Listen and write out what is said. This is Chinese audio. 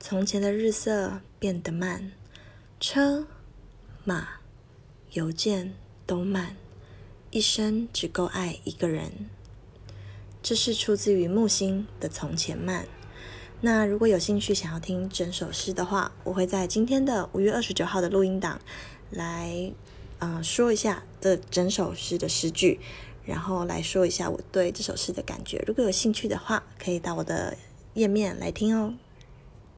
从前的日色变得慢，车马邮件都慢，一生只够爱一个人。这是出自于木星的《从前慢》。那如果有兴趣想要听整首诗的话，我会在今天的五月二十九号的录音档来，嗯，说一下这整首诗的诗句，然后来说一下我对这首诗的感觉。如果有兴趣的话，可以到我的页面来听哦。